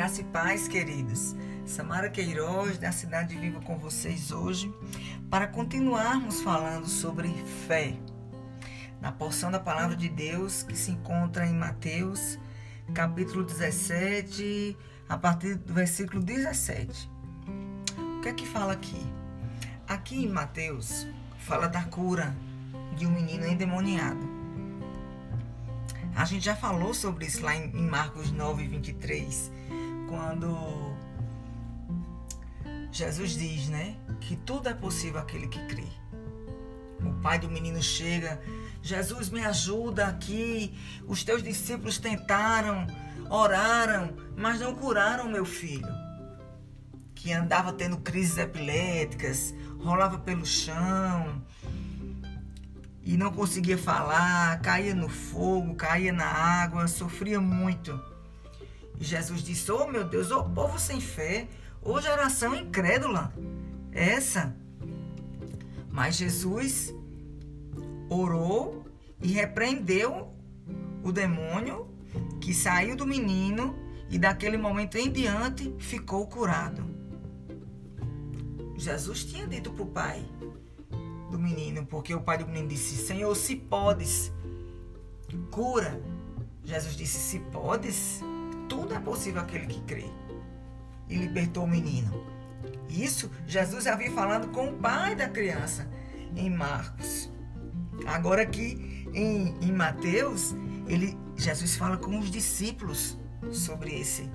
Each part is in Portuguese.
Graça e paz, queridos. Samara Queiroz, da Cidade Viva com vocês hoje, para continuarmos falando sobre fé. Na porção da palavra de Deus que se encontra em Mateus, capítulo 17, a partir do versículo 17. O que é que fala aqui? Aqui em Mateus, fala da cura de um menino endemoniado. A gente já falou sobre isso lá em, Marcos 9, 23, quando Jesus diz, né, que tudo é possível aquele que crê. O pai do menino chega, Jesus me ajuda aqui. Os teus discípulos tentaram, oraram, mas não curaram meu filho, que andava tendo crises epiléticas, rolava pelo chão, e não conseguia falar, caía no fogo, caía na água, sofria muito. Jesus disse: Oh meu Deus, oh, povo sem fé, oh, geração incrédula, essa. Mas Jesus orou e repreendeu o demônio que saiu do menino e daquele momento em diante ficou curado. Jesus tinha dito para o pai: do menino, porque o pai do menino disse: Senhor, se podes, cura. Jesus disse: Se podes, tudo é possível aquele que crê. E libertou o menino. Isso Jesus havia falado com o pai da criança em Marcos. Agora aqui em, em Mateus, ele, Jesus fala com os discípulos sobre esse,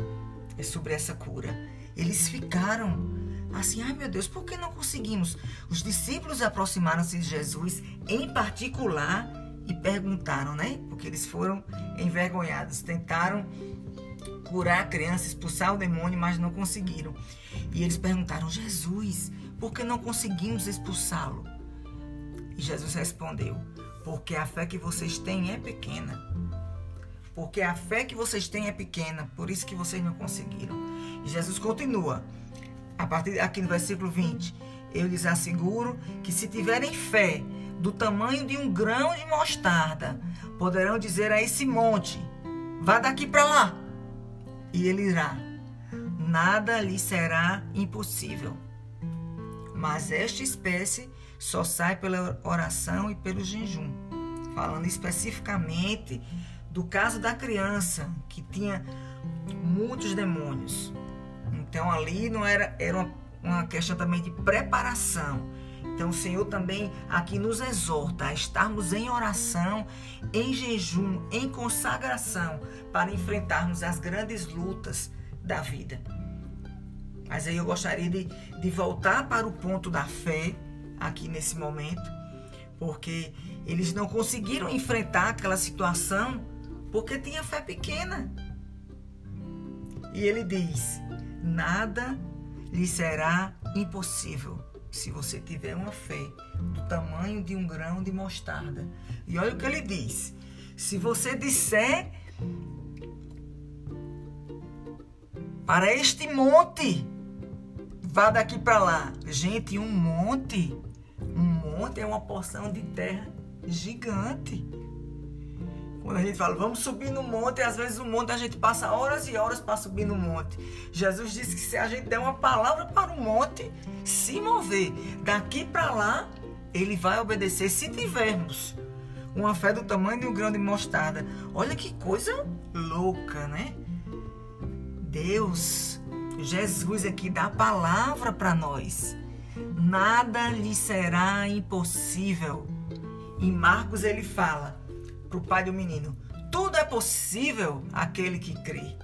sobre essa cura. Eles ficaram assim, ai meu Deus, por que não conseguimos? Os discípulos aproximaram-se de Jesus em particular e perguntaram, né? Porque eles foram envergonhados, tentaram curar a criança, expulsar o demônio, mas não conseguiram. E eles perguntaram, Jesus, por que não conseguimos expulsá-lo? E Jesus respondeu, porque a fé que vocês têm é pequena. Porque a fé que vocês têm é pequena, por isso que vocês não conseguiram. E Jesus continua a partir aqui no versículo 20, eu lhes asseguro que se tiverem fé do tamanho de um grão de mostarda, poderão dizer a esse monte: vá daqui para lá, e ele irá. Nada lhe será impossível. Mas esta espécie só sai pela oração e pelo jejum. Falando especificamente do caso da criança que tinha muitos demônios. Então ali não era, era uma, uma questão também de preparação. Então o Senhor também aqui nos exorta a estarmos em oração, em jejum, em consagração, para enfrentarmos as grandes lutas da vida. Mas aí eu gostaria de, de voltar para o ponto da fé, aqui nesse momento, porque eles não conseguiram enfrentar aquela situação porque tinha fé pequena. E ele diz: nada lhe será impossível se você tiver uma fé do tamanho de um grão de mostarda. E olha o que ele diz: se você disser para este monte, vá daqui para lá. Gente, um monte, um monte é uma porção de terra gigante. Quando a gente fala, vamos subir no monte, e às vezes o monte a gente passa horas e horas para subir no monte. Jesus disse que se a gente der uma palavra para o monte se mover daqui para lá, ele vai obedecer se tivermos uma fé do tamanho de um grão de mostarda. Olha que coisa louca, né? Deus, Jesus aqui dá a palavra para nós. Nada lhe será impossível. Em Marcos ele fala: para o pai do menino: Tudo é possível aquele que crê.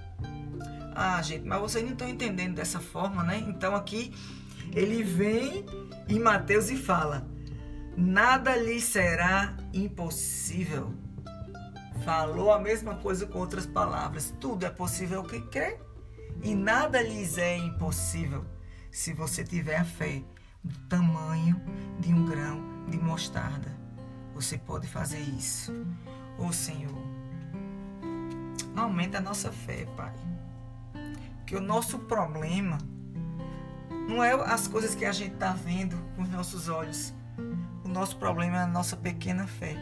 Ah, gente, mas vocês não estão entendendo dessa forma, né? Então aqui ele vem em Mateus e fala: Nada lhe será impossível. Falou a mesma coisa com outras palavras. Tudo é possível que crê. E nada lhes é impossível se você tiver a fé do tamanho de um grão de mostarda. Você pode fazer isso. Oh, Senhor, aumenta a nossa fé, Pai. Que o nosso problema não é as coisas que a gente está vendo com os nossos olhos. O nosso problema é a nossa pequena fé.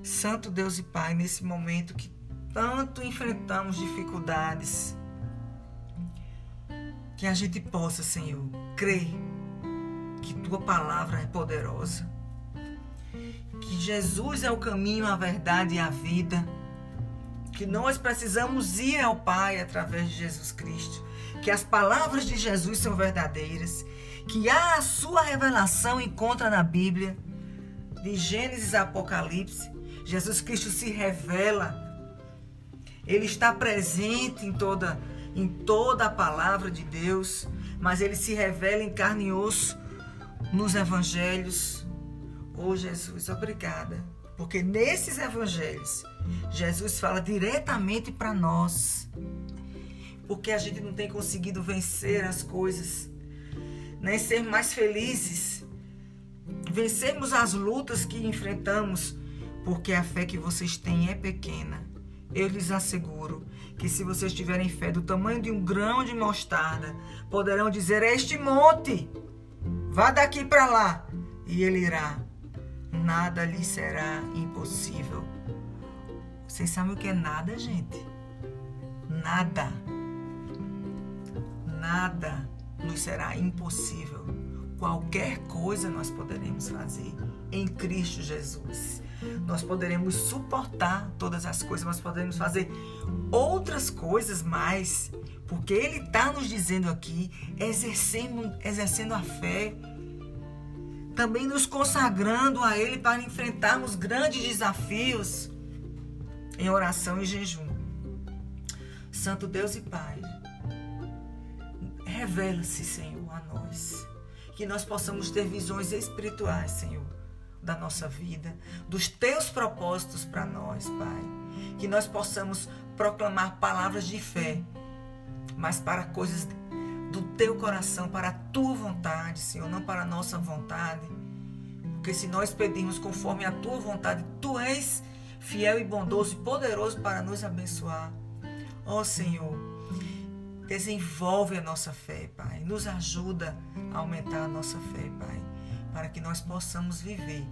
Santo Deus e Pai, nesse momento que tanto enfrentamos dificuldades, que a gente possa, Senhor, crer que tua palavra é poderosa, que Jesus é o caminho, a verdade e a vida, que nós precisamos ir ao Pai através de Jesus Cristo, que as palavras de Jesus são verdadeiras, que a sua revelação encontra na Bíblia, de Gênesis a Apocalipse, Jesus Cristo se revela. Ele está presente em toda em toda a palavra de Deus, mas ele se revela em carne e osso nos evangelhos. Oh Jesus, obrigada, porque nesses evangelhos Jesus fala diretamente para nós. Porque a gente não tem conseguido vencer as coisas, nem ser mais felizes, vencermos as lutas que enfrentamos, porque a fé que vocês têm é pequena. Eu lhes asseguro que se vocês tiverem fé do tamanho de um grão de mostarda, poderão dizer este monte: Vá daqui para lá, e ele irá. Nada lhe será impossível. Vocês sabem o que é nada, gente? Nada. Nada nos será impossível. Qualquer coisa nós poderemos fazer em Cristo Jesus. Nós poderemos suportar todas as coisas, nós poderemos fazer outras coisas mais porque ele está nos dizendo aqui, exercendo, exercendo a fé, também nos consagrando a Ele para enfrentarmos grandes desafios em oração e jejum. Santo Deus e Pai, revela-se, Senhor, a nós. Que nós possamos ter visões espirituais, Senhor, da nossa vida, dos teus propósitos para nós, Pai. Que nós possamos proclamar palavras de fé mas para coisas do teu coração, para a tua vontade, Senhor, não para a nossa vontade. Porque se nós pedirmos conforme a tua vontade, tu és fiel e bondoso e poderoso para nos abençoar. Ó oh, Senhor, desenvolve a nossa fé, Pai. Nos ajuda a aumentar a nossa fé, Pai, para que nós possamos viver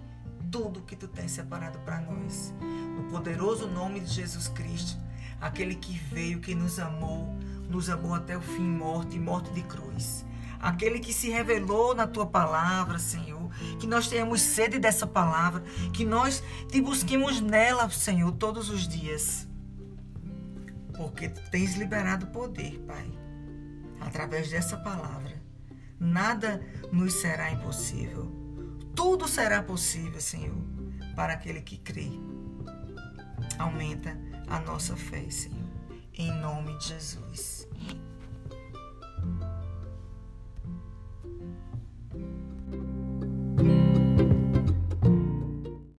tudo que tu tens separado para nós. No poderoso nome de Jesus Cristo, aquele que veio, que nos amou, nos amou até o fim, morte morte de cruz. Aquele que se revelou na tua palavra, Senhor. Que nós tenhamos sede dessa palavra. Que nós te busquemos nela, Senhor, todos os dias. Porque tens liberado poder, Pai, através dessa palavra. Nada nos será impossível. Tudo será possível, Senhor, para aquele que crê aumenta a nossa fé, Senhor. Em nome de Jesus.